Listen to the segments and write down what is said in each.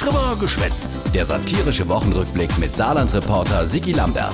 Drüber geschwätzt. Der satirische Wochenrückblick mit Saarland-Reporter Sigi Lambert.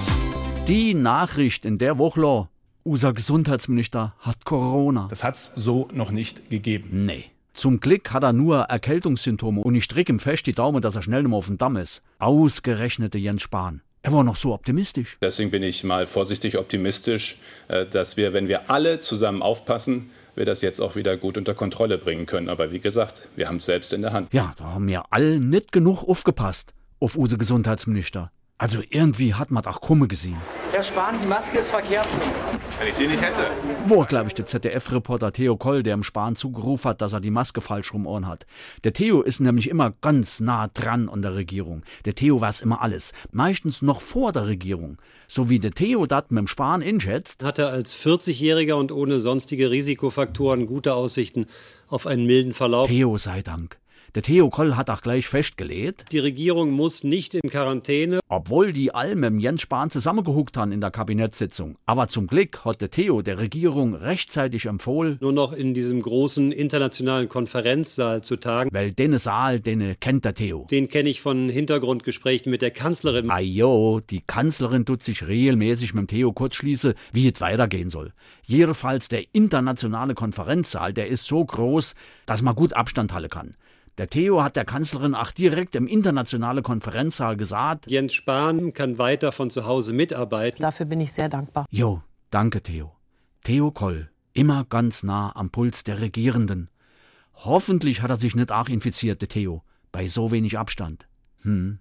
Die Nachricht in der Woche, unser Gesundheitsminister hat Corona. Das hat's so noch nicht gegeben. Nee. Zum Glück hat er nur Erkältungssymptome und ich drücke ihm fest die Daumen, dass er schnell nochmal auf dem Damm ist. Ausgerechnete Jens Spahn. Er war noch so optimistisch. Deswegen bin ich mal vorsichtig optimistisch, äh, dass wir, wenn wir alle zusammen aufpassen, wir das jetzt auch wieder gut unter Kontrolle bringen können. Aber wie gesagt, wir haben es selbst in der Hand. Ja, da haben wir alle nicht genug aufgepasst auf unsere Gesundheitsminister. Also irgendwie hat man auch Kumme gesehen. Herr Spahn, die Maske ist verkehrt. Wenn ich sie nicht hätte. Wo, glaube ich, der ZDF-Reporter Theo Koll, der im Spahn zugerufen hat, dass er die Maske falsch rum Ohren hat. Der Theo ist nämlich immer ganz nah dran an der Regierung. Der Theo weiß immer alles. Meistens noch vor der Regierung. So wie der Theo dat mit dem Spahn inschätzt. Hat er als 40-Jähriger und ohne sonstige Risikofaktoren gute Aussichten auf einen milden Verlauf. Theo sei Dank. Der Theo Koll hat auch gleich festgelegt, Die Regierung muss nicht in Quarantäne. obwohl die all mit Jens Spahn zusammengehuckt haben in der Kabinettssitzung. Aber zum Glück hat der Theo der Regierung rechtzeitig empfohlen, nur noch in diesem großen internationalen Konferenzsaal zu tagen. weil den Saal, den kennt der Theo. Den kenne ich von Hintergrundgesprächen mit der Kanzlerin. Ajo, die Kanzlerin tut sich regelmäßig mit dem Theo kurz schließen, wie es weitergehen soll. Jedenfalls der internationale Konferenzsaal, der ist so groß, dass man gut Abstand halten kann. Der Theo hat der Kanzlerin auch direkt im internationalen Konferenzsaal gesagt, Jens Spahn kann weiter von zu Hause mitarbeiten. Dafür bin ich sehr dankbar. Jo, danke Theo. Theo Koll, immer ganz nah am Puls der Regierenden. Hoffentlich hat er sich nicht auch infiziert, der Theo, bei so wenig Abstand. Hm.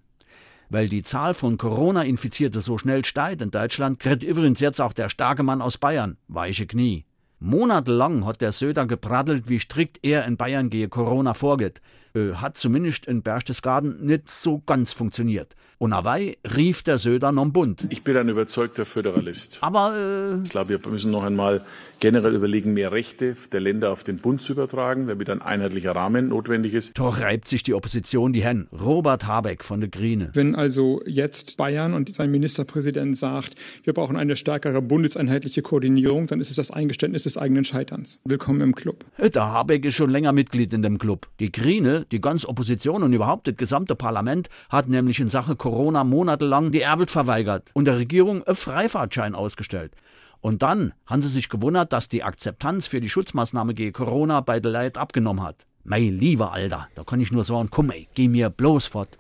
Weil die Zahl von Corona-Infizierte so schnell steigt in Deutschland, kriegt übrigens jetzt auch der starke Mann aus Bayern weiche Knie. Monatelang hat der Söder gepraddelt, wie strikt er in Bayern gegen Corona vorgeht. Äh, hat zumindest in Berchtesgaden nicht so ganz funktioniert. Und dabei rief der Söder noch bunt. Ich bin ein überzeugter Föderalist. Aber äh, Ich glaube, wir müssen noch einmal generell überlegen, mehr Rechte der Länder auf den Bund zu übertragen, damit ein einheitlicher Rahmen notwendig ist. Da reibt sich die Opposition die Hände. Robert Habeck von der Grüne. Wenn also jetzt Bayern und sein Ministerpräsident sagt, wir brauchen eine stärkere bundeseinheitliche Koordinierung, dann ist es das Eingeständnis des eigenen Scheiterns. Willkommen im Club. Der Habeck ist schon länger Mitglied in dem Club. Die Grüne, die ganze Opposition und überhaupt das gesamte Parlament hat nämlich in Sache Corona monatelang die Erbelt verweigert und der Regierung einen Freifahrtschein ausgestellt. Und dann haben sie sich gewundert, dass die Akzeptanz für die Schutzmaßnahme gegen Corona bei der Leid abgenommen hat. Mei lieber Alter, da kann ich nur sagen, komm ey, geh mir bloß fort.